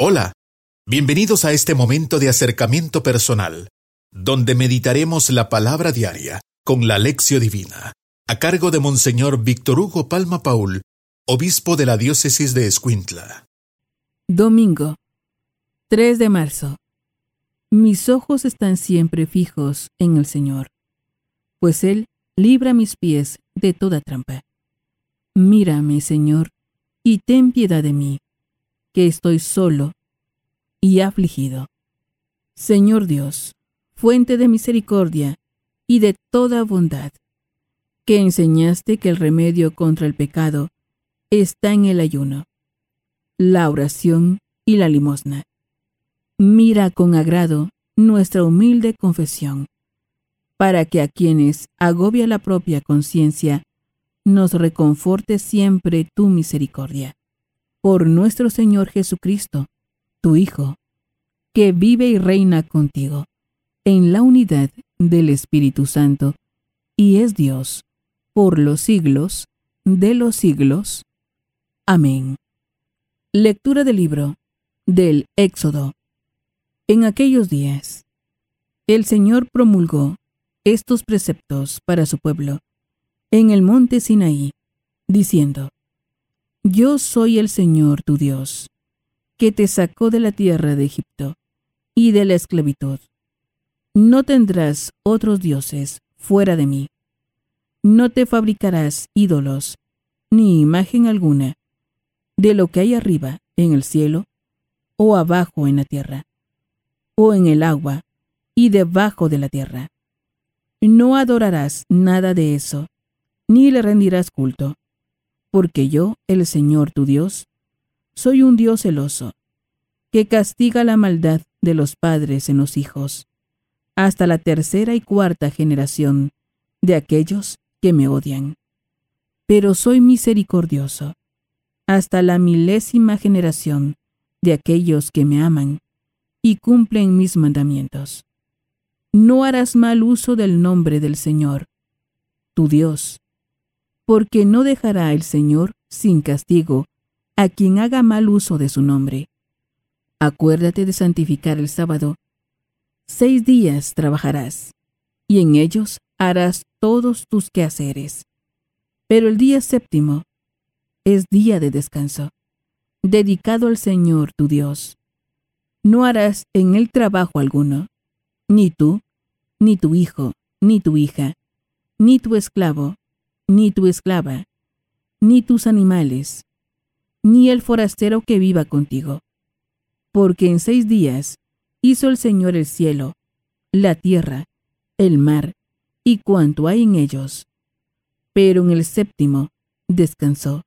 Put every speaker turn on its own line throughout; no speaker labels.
Hola, bienvenidos a este momento de acercamiento personal, donde meditaremos la palabra diaria con la lección divina, a cargo de Monseñor Víctor Hugo Palma Paul, obispo de la diócesis de Escuintla.
Domingo, 3 de marzo. Mis ojos están siempre fijos en el Señor, pues Él libra mis pies de toda trampa. Mírame, Señor, y ten piedad de mí, estoy solo y afligido. Señor Dios, fuente de misericordia y de toda bondad, que enseñaste que el remedio contra el pecado está en el ayuno, la oración y la limosna. Mira con agrado nuestra humilde confesión, para que a quienes agobia la propia conciencia, nos reconforte siempre tu misericordia. Por nuestro Señor Jesucristo, tu Hijo, que vive y reina contigo, en la unidad del Espíritu Santo, y es Dios, por los siglos de los siglos. Amén. Lectura del libro del Éxodo. En aquellos días, el Señor promulgó estos preceptos para su pueblo en el monte Sinaí, diciendo, Yo soy el Señor tu Dios, que te sacó de la tierra de Egipto y de la esclavitud. No tendrás otros dioses fuera de mí. No te fabricarás ídolos, ni imagen alguna, de lo que hay arriba en el cielo, o abajo en la tierra, o en el agua, y debajo de la tierra. No adorarás nada de eso, ni le rendirás culto, porque yo, el Señor tu Dios, soy un Dios celoso, que castiga la maldad de los padres en los hijos, hasta la tercera y cuarta generación de aquellos que me odian. Pero soy misericordioso, hasta la milésima generación de aquellos que me aman y cumplen mis mandamientos. No harás mal uso del nombre del Señor, tu Dios, porque no dejará el Señor sin castigo a quien haga mal uso de su nombre. Acuérdate de santificar el sábado. Seis días trabajarás, y en ellos harás todos tus quehaceres. Pero el día séptimo es día de descanso, dedicado al Señor tu Dios. No harás en él trabajo alguno, ni tú, ni tu hijo, ni tu hija, ni tu esclavo, ni tu esclava, ni tus animales, ni el forastero que viva contigo. Porque en seis días hizo el Señor el cielo, la tierra, el mar, y cuanto hay en ellos. Pero en el séptimo descansó.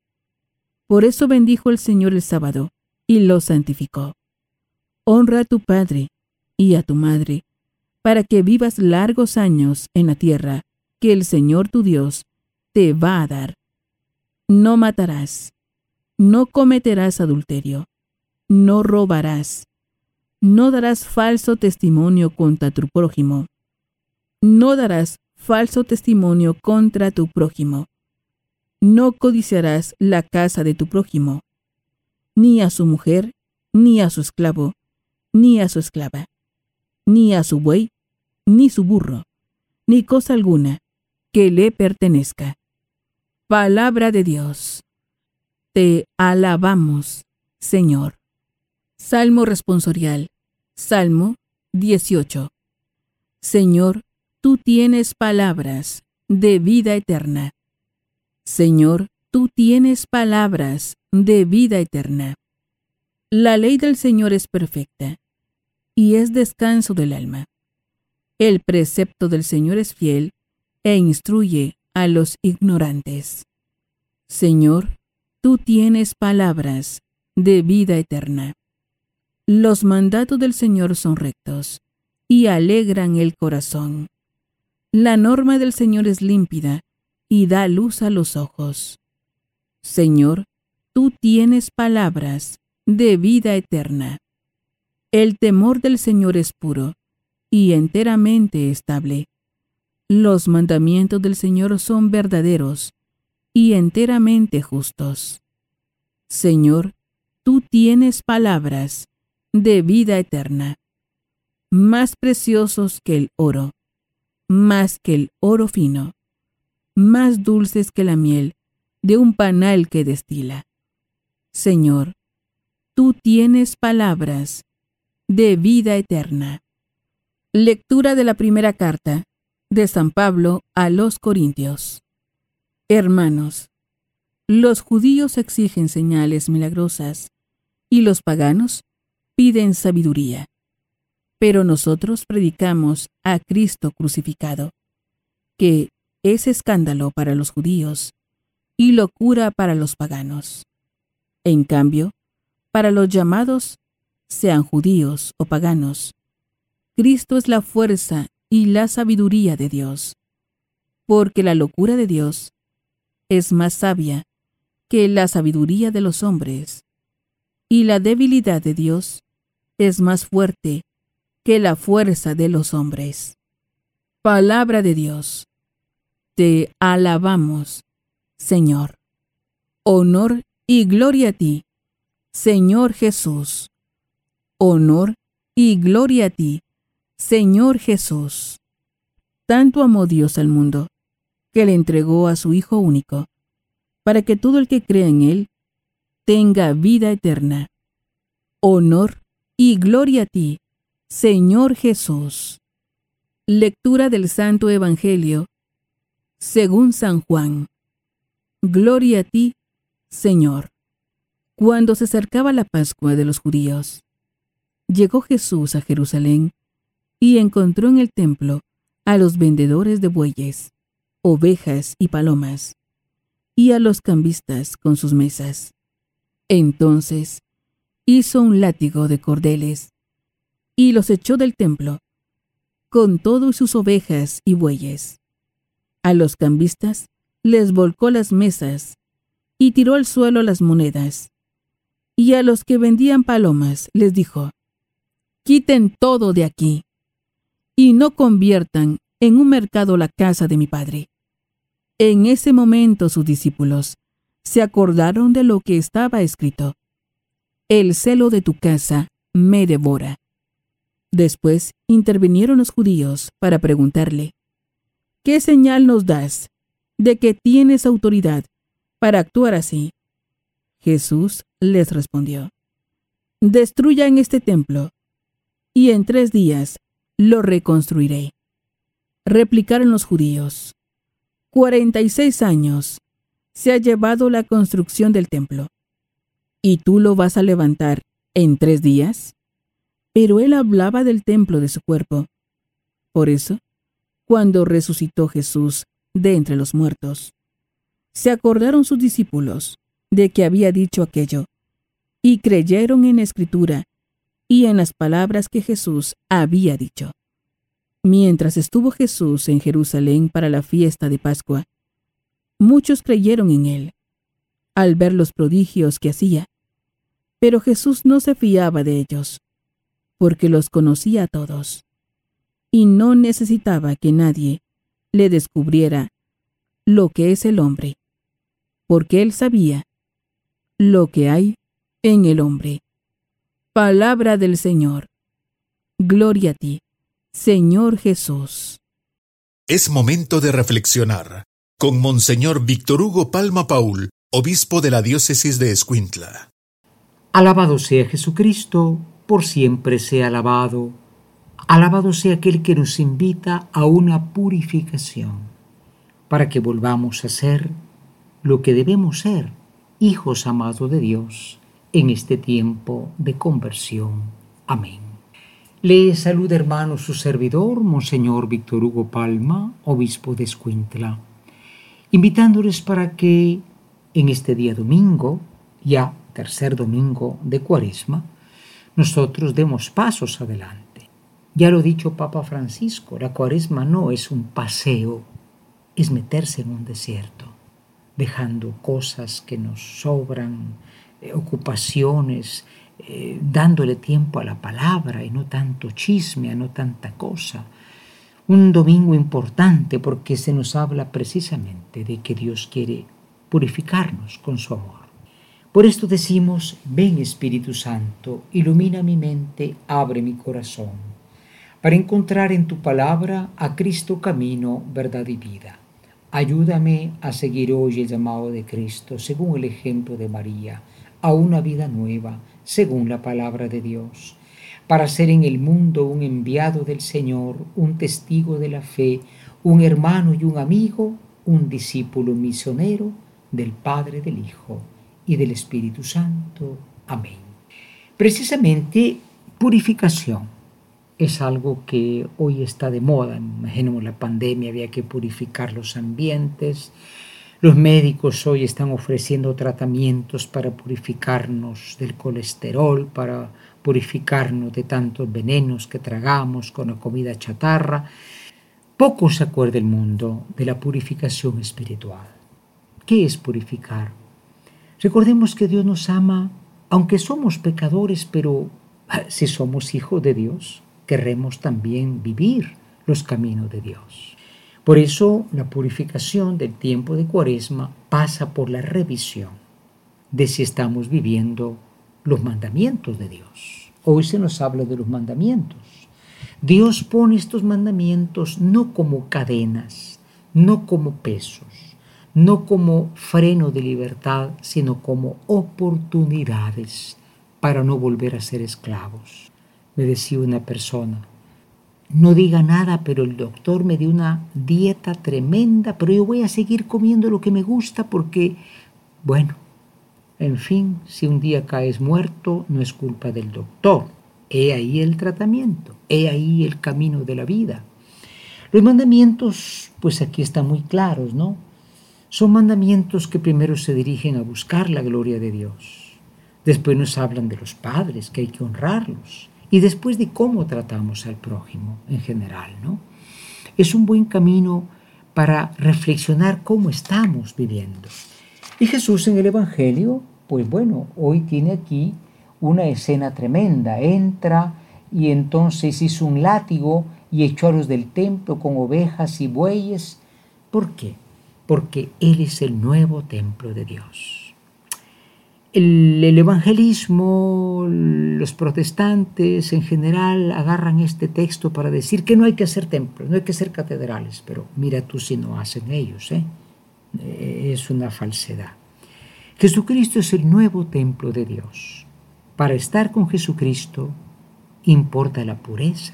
Por eso bendijo el Señor el sábado, y lo santificó. Honra a tu Padre y a tu Madre, para que vivas largos años en la tierra que el Señor tu Dios te va a dar. No matarás, no cometerás adulterio, no robarás, no darás falso testimonio contra tu prójimo, no darás falso testimonio contra tu prójimo, no codiciarás la casa de tu prójimo, ni a su mujer, ni a su esclavo, ni a su esclava, ni a su buey, ni su burro, ni cosa alguna que le pertenezca. Palabra de Dios. Te alabamos, Señor. Salmo responsorial. Salmo 18. Señor, tú tienes palabras de vida eterna. Señor, tú tienes palabras de vida eterna. La ley del Señor es perfecta y es descanso del alma. El precepto del Señor es fiel e instruye a los ignorantes. Señor, tú tienes palabras de vida eterna. Los mandatos del Señor son rectos y alegran el corazón. La norma del Señor es límpida y da luz a los ojos. Señor, tú tienes palabras de vida eterna. El temor del Señor es puro y enteramente estable. Los mandamientos del Señor son verdaderos y enteramente justos. Señor, tú tienes palabras de vida eterna, más preciosos que el oro, más que el oro fino, más dulces que la miel de un panal que destila. Señor, tú tienes palabras de vida eterna. Lectura de la primera carta de San Pablo a los Corintios. Hermanos, los judíos exigen señales milagrosas y los paganos piden sabiduría. Pero nosotros predicamos a Cristo crucificado, que es escándalo para los judíos y locura para los paganos. En cambio, para los llamados, sean judíos o paganos, Cristo es la fuerza y la sabiduría de Dios, porque la locura de Dios es más sabia que la sabiduría de los hombres, y la debilidad de Dios es más fuerte que la fuerza de los hombres. Palabra de Dios. Te alabamos, Señor. Honor y gloria a ti, Señor Jesús. Honor y gloria a ti, Señor Jesús. Tanto amó Dios al mundo, que le entregó a su Hijo único, para que todo el que crea en Él tenga vida eterna. Honor y gloria a ti, Señor Jesús. Lectura del Santo Evangelio según San Juan. Gloria a ti, Señor. Cuando se acercaba la Pascua de los judíos, llegó Jesús a Jerusalén y encontró en el templo a los vendedores de bueyes, ovejas y palomas, y a los cambistas con sus mesas. Entonces hizo un látigo de cordeles y los echó del templo, con todos sus ovejas y bueyes. A los cambistas les volcó las mesas y tiró al suelo las monedas. Y a los que vendían palomas les dijo, Quiten todo de aquí y no conviertan en un mercado la casa de mi padre. En ese momento sus discípulos se acordaron de lo que estaba escrito. El celo de tu casa me devora. Después intervinieron los judíos para preguntarle, ¿qué señal nos das de que tienes autoridad para actuar así? Jesús les respondió, Destruyan este templo, y en tres días lo reconstruiré. Replicaron los judíos, Cuarenta y seis años se ha llevado la construcción del templo, ¿y tú lo vas a levantar en tres días? Pero él hablaba del templo de su cuerpo. Por eso, cuando resucitó Jesús de entre los muertos, se acordaron sus discípulos de que había dicho aquello, y creyeron en la escritura y en las palabras que Jesús había dicho. Mientras estuvo Jesús en Jerusalén para la fiesta de Pascua, muchos creyeron en él, al ver los prodigios que hacía. Pero Jesús no se fiaba de ellos, porque los conocía a todos, y no necesitaba que nadie le descubriera lo que es el hombre, porque él sabía lo que hay en el hombre. Palabra del Señor. Gloria a ti. Señor Jesús.
Es momento de reflexionar con Monseñor Víctor Hugo Palma Paul, obispo de la diócesis de Escuintla.
Alabado sea Jesucristo, por siempre sea alabado. Alabado sea aquel que nos invita a una purificación, para que volvamos a ser lo que debemos ser, hijos amados de Dios, en este tiempo de conversión. Amén. Le saluda hermano su servidor, Monseñor Víctor Hugo Palma, obispo de Escuintla, invitándoles para que en este día domingo, ya tercer domingo de Cuaresma, nosotros demos pasos adelante. Ya lo dicho Papa Francisco, la Cuaresma no es un paseo, es meterse en un desierto, dejando cosas que nos sobran, eh, ocupaciones, eh, dándole tiempo a la palabra y no tanto chisme, no tanta cosa. Un domingo importante porque se nos habla precisamente de que Dios quiere purificarnos con su amor. Por esto decimos, ven Espíritu Santo, ilumina mi mente, abre mi corazón, para encontrar en tu palabra a Cristo camino, verdad y vida. Ayúdame a seguir hoy el llamado de Cristo, según el ejemplo de María, a una vida nueva, según la palabra de Dios, para ser en el mundo un enviado del Señor, un testigo de la fe, un hermano y un amigo, un discípulo misionero del Padre, del Hijo y del Espíritu Santo. Amén. Precisamente, purificación es algo que hoy está de moda. Imaginemos la pandemia, había que purificar los ambientes. Los médicos hoy están ofreciendo tratamientos para purificarnos del colesterol, para purificarnos de tantos venenos que tragamos con la comida chatarra. Poco se acuerda el mundo de la purificación espiritual. ¿Qué es purificar? Recordemos que Dios nos ama, aunque somos pecadores, pero ah, si somos hijos de Dios, querremos también vivir los caminos de Dios. Por eso la purificación del tiempo de cuaresma pasa por la revisión de si estamos viviendo los mandamientos de Dios. Hoy se nos habla de los mandamientos. Dios pone estos mandamientos no como cadenas, no como pesos, no como freno de libertad, sino como oportunidades para no volver a ser esclavos. Me decía una persona, no diga nada, pero el doctor me dio una dieta tremenda, pero yo voy a seguir comiendo lo que me gusta porque, bueno, en fin, si un día caes muerto, no es culpa del doctor. He ahí el tratamiento, he ahí el camino de la vida. Los mandamientos, pues aquí están muy claros, ¿no? Son mandamientos que primero se dirigen a buscar la gloria de Dios. Después nos hablan de los padres, que hay que honrarlos. Y después de cómo tratamos al prójimo en general, ¿no? Es un buen camino para reflexionar cómo estamos viviendo. Y Jesús en el Evangelio, pues bueno, hoy tiene aquí una escena tremenda. Entra y entonces hizo un látigo y echó a los del templo con ovejas y bueyes. ¿Por qué? porque Él es el nuevo templo de Dios. El, evangelismo, los protestantes en general agarran este texto para decir que no hay que hacer templos, no hay que hacer catedrales, pero mira tú si no hacen ellos, ¿eh? Eh, es una falsedad. Jesucristo es el nuevo templo de Dios. Para estar con Jesucristo importa la pureza.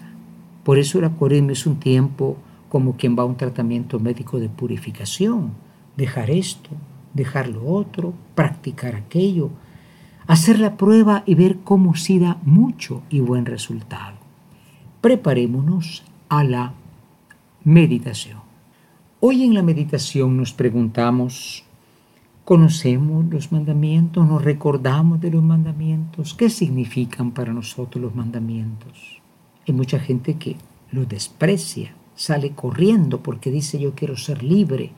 Por eso la cuaresma es un tiempo como quien va a un tratamiento médico de purificación, dejar esto, dejar lo otro, practicar aquello, hacer la prueba y ver cómo sí da mucho y buen resultado. Preparémonos a la meditación. Hoy en la meditación nos preguntamos, ¿conocemos los mandamientos? ¿Nos recordamos de los mandamientos? ¿Qué significan para nosotros los mandamientos? Hay mucha gente que los desprecia sale corriendo porque dice yo quiero ser libre.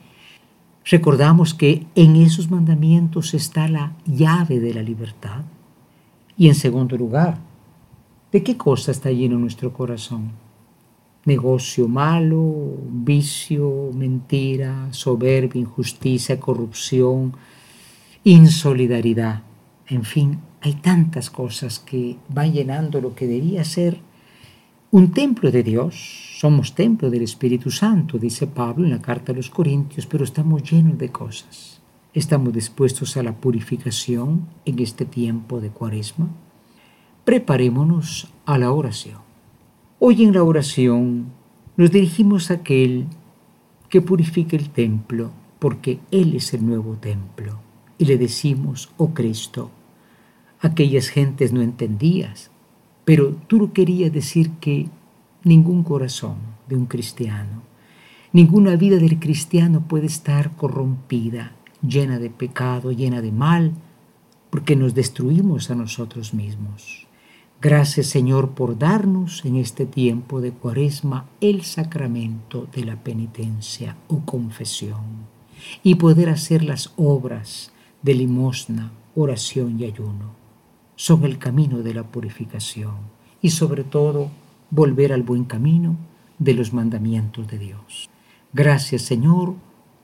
Recordamos que en esos mandamientos está la llave de la libertad. Y en segundo lugar, ¿de qué cosa está lleno nuestro corazón? Negocio malo, vicio, mentira, soberbia, injusticia, corrupción, insolidaridad. En fin, hay tantas cosas que van llenando lo que debía ser un templo de Dios somos templo del Espíritu Santo, dice Pablo en la carta a los Corintios, pero estamos llenos de cosas. ¿Estamos dispuestos a la purificación en este tiempo de cuaresma? Preparémonos a la oración. Hoy en la oración nos dirigimos a aquel que purifique el templo, porque Él es el nuevo templo. Y le decimos, oh Cristo, aquellas gentes no entendías, pero tú lo querías decir que ningún corazón de un cristiano, ninguna vida del cristiano puede estar corrompida, llena de pecado, llena de mal, porque nos destruimos a nosotros mismos. Gracias Señor por darnos en este tiempo de cuaresma el sacramento de la penitencia o confesión y poder hacer las obras de limosna, oración y ayuno. Son el camino de la purificación y sobre todo volver al buen camino de los mandamientos de Dios. Gracias Señor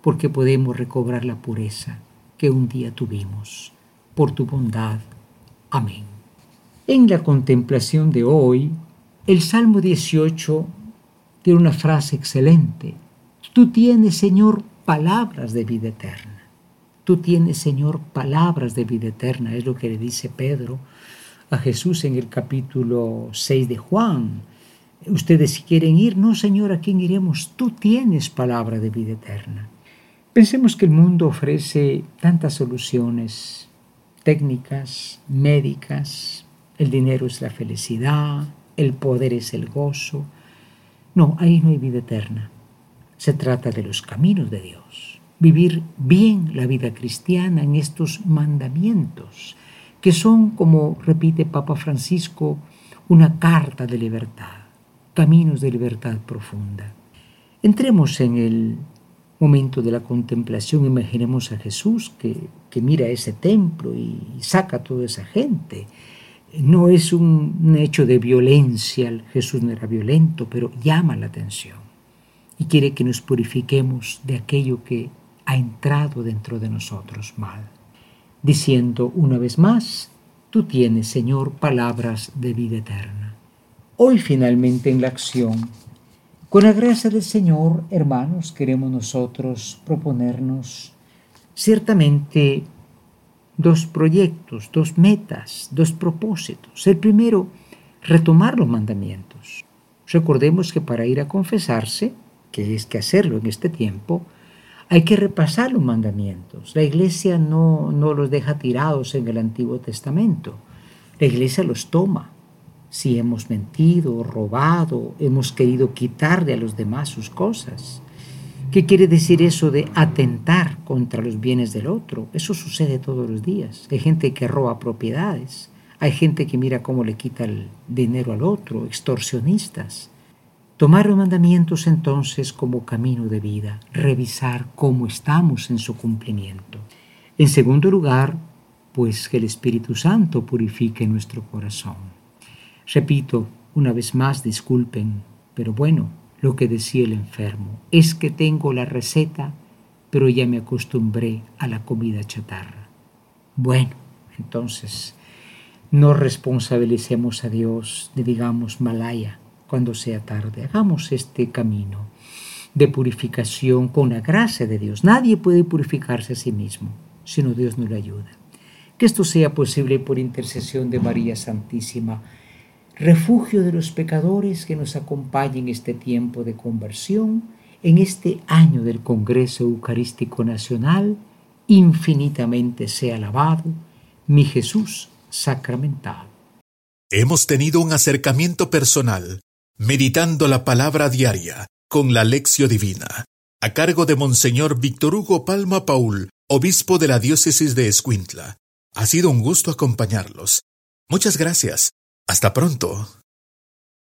porque podemos recobrar la pureza que un día tuvimos. por tu bondad. Amén. En la contemplación de hoy, el Salmo 18 tiene una frase excelente. Tú tienes, Señor, palabras de vida eterna. Tú tienes, Señor, palabras de vida eterna. Es lo que le dice Pedro a Jesús en el capítulo 6 de Juan. Ustedes si quieren ir, no, Señor, ¿a quién iremos? Tú tienes palabra de vida eterna. Pensemos que el mundo ofrece tantas soluciones técnicas, médicas, el dinero es la felicidad, el poder es el gozo. No, ahí no hay vida eterna. Se trata de los caminos de Dios. Vivir bien la vida cristiana en estos mandamientos, que son, como repite Papa Francisco, una carta de libertad, caminos de libertad profunda. Entremos en el momento de la contemplación, imaginemos a Jesús que, que mira ese templo y saca a toda esa gente no es un, hecho de violencia, Jesús no era violento, pero llama la atención y quiere que nos purifiquemos de aquello que ha entrado dentro de nosotros mal, diciendo una vez más, tú tienes, Señor, palabras de vida eterna. Hoy finalmente en la acción, con la gracia del Señor, hermanos, queremos nosotros proponernos ciertamente dos proyectos, dos metas, dos propósitos. El primero, retomar los mandamientos. Recordemos que para ir a confesarse, que es que hacerlo en este tiempo, hay que repasar los mandamientos. La iglesia no, no los deja tirados en el Antiguo Testamento. La iglesia los toma. Si hemos mentido, robado, hemos querido quitarle a los demás sus cosas, ¿Qué quiere decir eso de atentar contra los bienes del otro? Eso sucede todos los días. Hay gente que roba propiedades, hay gente que mira cómo le quita el dinero al otro, extorsionistas. Tomar los mandamientos entonces como camino de vida, revisar cómo estamos en su cumplimiento. En segundo lugar, pues que el Espíritu Santo purifique nuestro corazón. Repito, una vez más, disculpen, pero bueno, lo que decía el enfermo, es que tengo la receta, pero ya me acostumbré a la comida chatarra. Bueno, entonces, no responsabilicemos a Dios de, digamos, malaya cuando sea tarde. Hagamos este camino de purificación con la gracia de Dios. Nadie puede purificarse a sí mismo, sino Dios no le ayuda. Que esto sea posible por intercesión de María Santísima refugio de los pecadores que nos acompañen en este tiempo de conversión, en este año del Congreso Eucarístico Nacional, infinitamente sea alabado mi Jesús sacramentado.
Hemos tenido un acercamiento personal, meditando la palabra diaria con la lección divina, a cargo de Monseñor Víctor Hugo Palma Paul, obispo de la diócesis de Escuintla. Ha sido un gusto acompañarlos. Muchas gracias hasta pronto.